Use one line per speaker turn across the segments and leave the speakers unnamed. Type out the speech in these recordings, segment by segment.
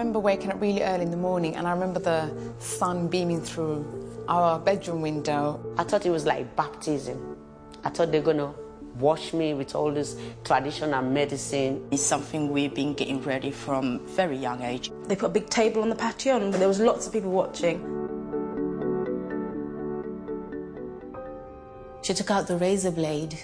I remember waking up really early in the morning and I remember the sun beaming through our bedroom window.
I thought it was like baptism. I thought they're gonna wash me with all this traditional medicine.
It's something we've been getting ready from very young age.
They put a big table on the patio and there was lots of people watching.
She took out the razor blade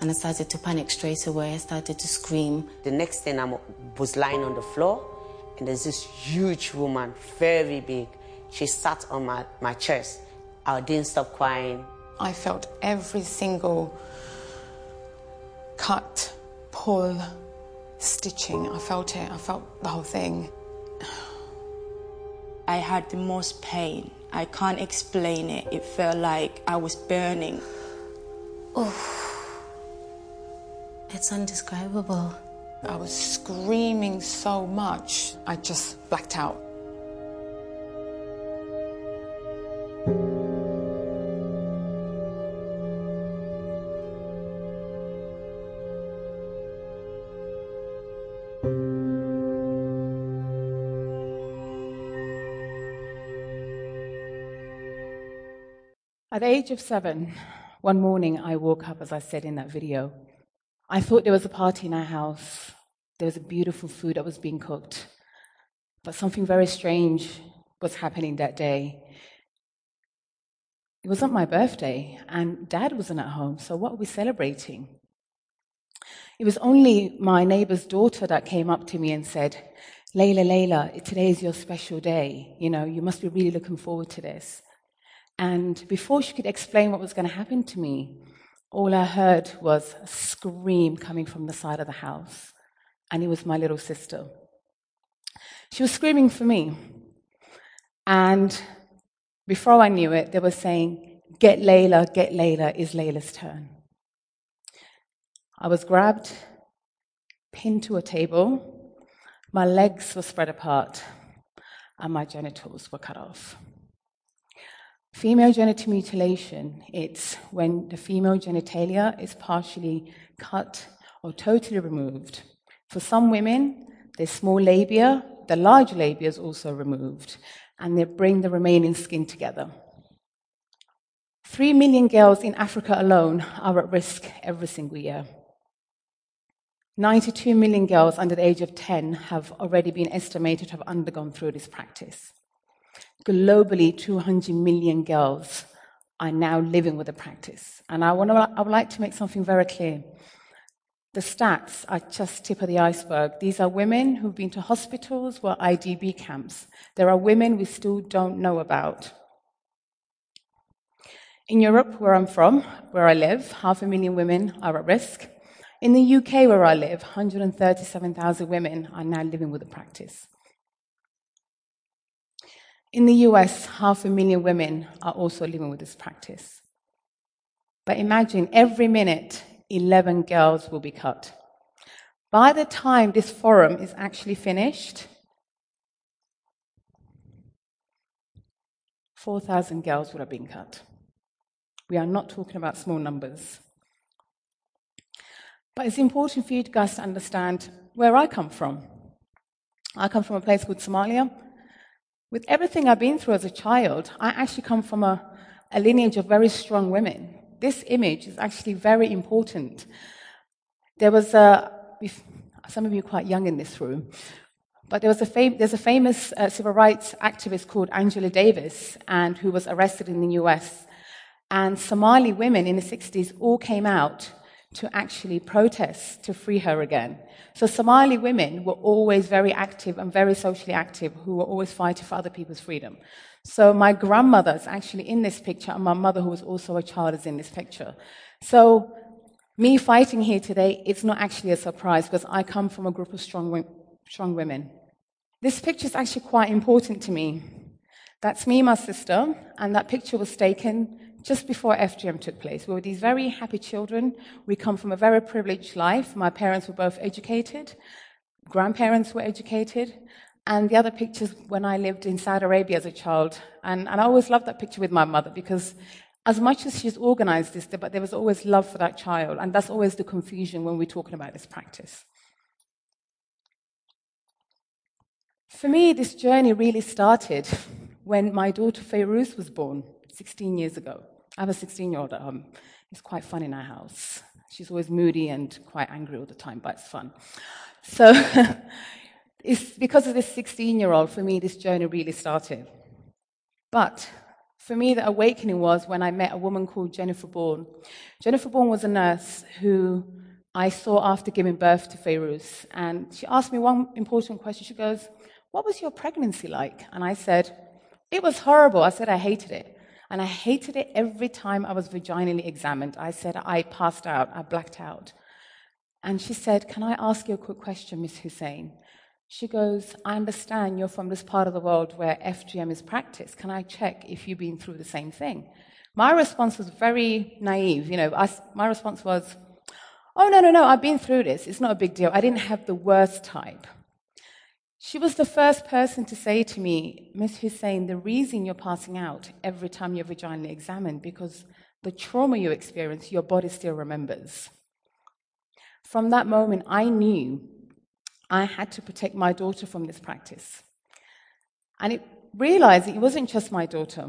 and I started to panic straight away. I started to scream.
The next thing I was lying on the floor and there's this huge woman, very big. She sat on my, my chest. I didn't stop crying.
I felt every single cut, pull, stitching. I felt it. I felt the whole thing.
I had the most pain. I can't explain it. It felt like I was burning.
Oh, it's indescribable.
I was screaming so much, I just blacked out.
At the age of seven, one morning I woke up, as I said in that video. I thought there was a party in our house. There was a beautiful food that was being cooked. But something very strange was happening that day. It wasn't my birthday, and dad wasn't at home, so what were we celebrating? It was only my neighbor's daughter that came up to me and said, Layla, Layla, today is your special day. You know, you must be really looking forward to this. And before she could explain what was going to happen to me, all I heard was a scream coming from the side of the house. And it was my little sister. She was screaming for me. And before I knew it, they were saying, Get Layla, get Layla, is Layla's turn. I was grabbed, pinned to a table, my legs were spread apart, and my genitals were cut off. Female genital mutilation, it's when the female genitalia is partially cut or totally removed. For some women, the small labia, the large labia is also removed, and they bring the remaining skin together. Three million girls in Africa alone are at risk every single year. 92 million girls under the age of 10 have already been estimated to have undergone through this practice. Globally, 200 million girls are now living with the practice. And I, want to, I would like to make something very clear. The stats are just tip of the iceberg. These are women who've been to hospitals or IDP camps. There are women we still don't know about. In Europe, where I'm from, where I live, half a million women are at risk. In the UK, where I live, 137,000 women are now living with the practice. In the US, half a million women are also living with this practice. But imagine every minute, 11 girls will be cut. By the time this forum is actually finished, 4,000 girls would have been cut. We are not talking about small numbers. But it's important for you guys to understand where I come from. I come from a place called Somalia, with everything I've been through as a child, I actually come from a, a lineage of very strong women. This image is actually very important. There was a, some of you are quite young in this room, but there was a fam- there's a famous uh, civil rights activist called Angela Davis, and who was arrested in the US. And Somali women in the 60s all came out to actually protest to free her again. So Somali women were always very active and very socially active, who were always fighting for other people's freedom. So my grandmother is actually in this picture, and my mother, who was also a child, is in this picture. So me fighting here today, it's not actually a surprise because I come from a group of strong, strong women. This picture is actually quite important to me. That's me my sister, and that picture was taken just before FGM took place. We were these very happy children. We come from a very privileged life. My parents were both educated, grandparents were educated. And the other pictures when I lived in Saudi Arabia as a child. And, and I always loved that picture with my mother because as much as she's organized this, but there was always love for that child. And that's always the confusion when we're talking about this practice. For me, this journey really started when my daughter Fairuz was born 16 years ago. I have a 16 year old at home. It's quite fun in our house. She's always moody and quite angry all the time, but it's fun. So, it's because of this 16 year old, for me, this journey really started. But for me, the awakening was when I met a woman called Jennifer Bourne. Jennifer Bourne was a nurse who I saw after giving birth to Fairuz. And she asked me one important question. She goes, What was your pregnancy like? And I said, It was horrible. I said, I hated it. And I hated it every time I was vaginally examined. I said, I passed out, I blacked out. And she said, Can I ask you a quick question, Miss Hussein? She goes, I understand you're from this part of the world where FGM is practiced. Can I check if you've been through the same thing? My response was very naive. You know, I, my response was, Oh, no, no, no, I've been through this. It's not a big deal. I didn't have the worst type. She was the first person to say to me, Miss Hussein, the reason you're passing out every time you're vaginally examined, because the trauma you experience, your body still remembers. From that moment, I knew I had to protect my daughter from this practice. And it realized it wasn't just my daughter.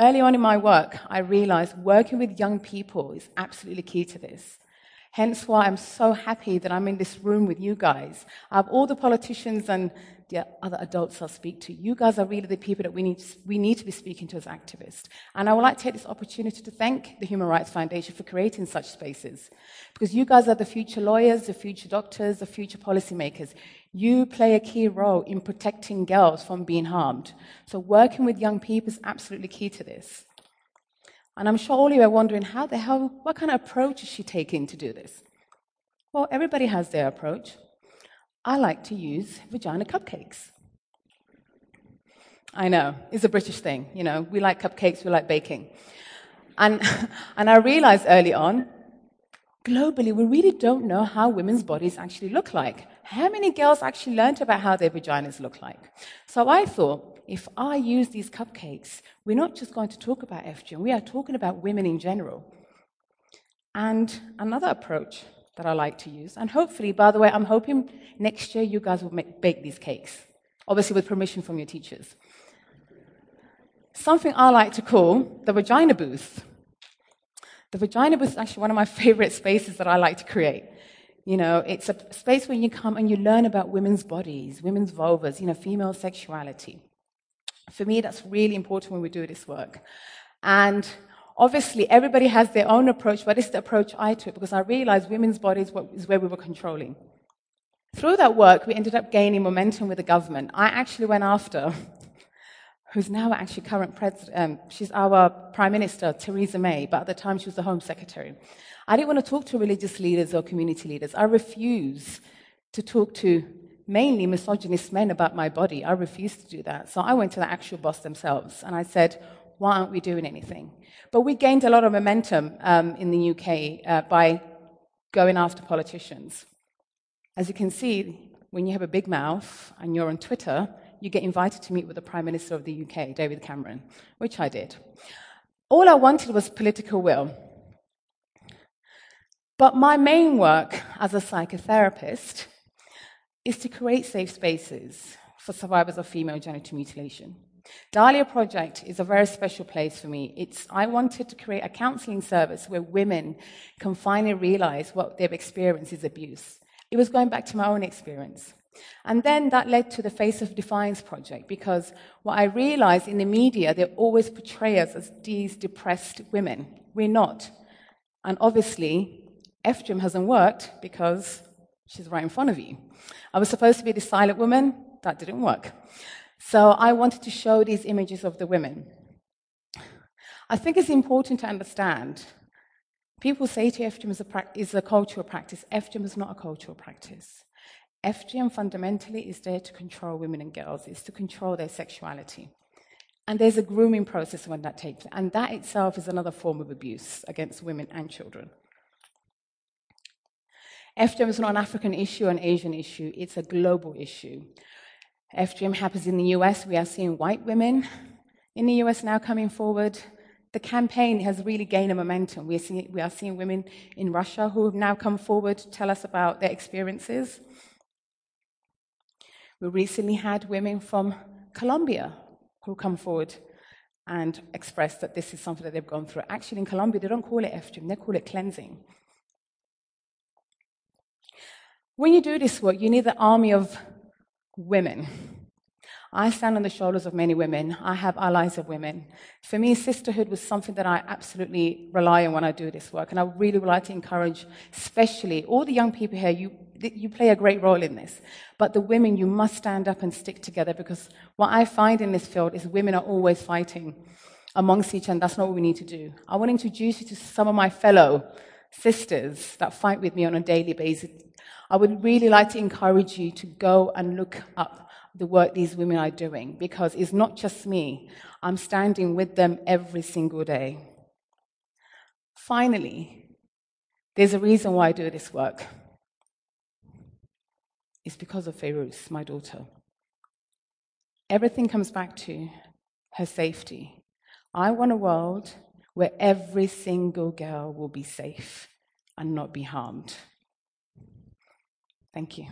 Early on in my work, I realized working with young people is absolutely key to this. Hence why I'm so happy that I'm in this room with you guys. Have all the politicians and the other adults I'll speak to. You guys are really the people that we need, we need to be speaking to as activists. And I would like to take this opportunity to thank the Human Rights Foundation for creating such spaces. Because you guys are the future lawyers, the future doctors, the future policymakers. You play a key role in protecting girls from being harmed. So working with young people is absolutely key to this. And I'm sure all of you are wondering how the hell, what kind of approach is she taking to do this? Well, everybody has their approach. I like to use vagina cupcakes. I know, it's a British thing. You know, we like cupcakes, we like baking. And, and I realized early on, globally, we really don't know how women's bodies actually look like. How many girls actually learned about how their vaginas look like? So I thought, if I use these cupcakes, we're not just going to talk about FGM, we are talking about women in general. And another approach that I like to use, and hopefully, by the way, I'm hoping next year you guys will make, bake these cakes, obviously with permission from your teachers. Something I like to call the vagina booth. The vagina booth is actually one of my favorite spaces that I like to create. You know, it's a space where you come and you learn about women's bodies, women's vulvas, you know, female sexuality. For me, that's really important when we do this work. And obviously, everybody has their own approach, but it's the approach I took because I realized women's bodies is where we were controlling. Through that work, we ended up gaining momentum with the government. I actually went after, who's now actually current president, um, she's our prime minister, Theresa May, but at the time she was the home secretary. I didn't want to talk to religious leaders or community leaders. I refuse to talk to mainly misogynist men about my body. I refused to do that. So I went to the actual boss themselves and I said, why aren't we doing anything? But we gained a lot of momentum um, in the UK uh, by going after politicians. As you can see, when you have a big mouth and you're on Twitter, you get invited to meet with the Prime Minister of the UK, David Cameron, which I did. All I wanted was political will. But my main work as a psychotherapist is to create safe spaces for survivors of female genital mutilation. Dahlia Project is a very special place for me. It's, I wanted to create a counseling service where women can finally realize what they've experienced is abuse. It was going back to my own experience. And then that led to the Face of Defiance project because what I realized in the media, they always portray us as these depressed women. We're not. And obviously, FGM hasn't worked because she's right in front of you. I was supposed to be the silent woman, that didn't work. So I wanted to show these images of the women. I think it's important to understand. People say to FGM is a, is a cultural practice. FGM is not a cultural practice. FGM fundamentally is there to control women and girls, it's to control their sexuality. And there's a grooming process when that takes place. And that itself is another form of abuse against women and children. FGM is not an African issue, an Asian issue, it's a global issue. FGM happens in the US. We are seeing white women in the US now coming forward. The campaign has really gained a momentum. We are, seeing, we are seeing women in Russia who have now come forward to tell us about their experiences. We recently had women from Colombia who come forward and express that this is something that they've gone through. Actually, in Colombia, they don't call it FGM, they call it cleansing. When you do this work, you need the army of women. I stand on the shoulders of many women. I have allies of women. For me, sisterhood was something that I absolutely rely on when I do this work. And I really would like to encourage, especially all the young people here, you, you play a great role in this. But the women, you must stand up and stick together because what I find in this field is women are always fighting amongst each other. That's not what we need to do. I want to introduce you to some of my fellow sisters that fight with me on a daily basis. I would really like to encourage you to go and look up the work these women are doing because it's not just me. I'm standing with them every single day. Finally, there's a reason why I do this work. It's because of Fairuz, my daughter. Everything comes back to her safety. I want a world where every single girl will be safe and not be harmed. Thank you.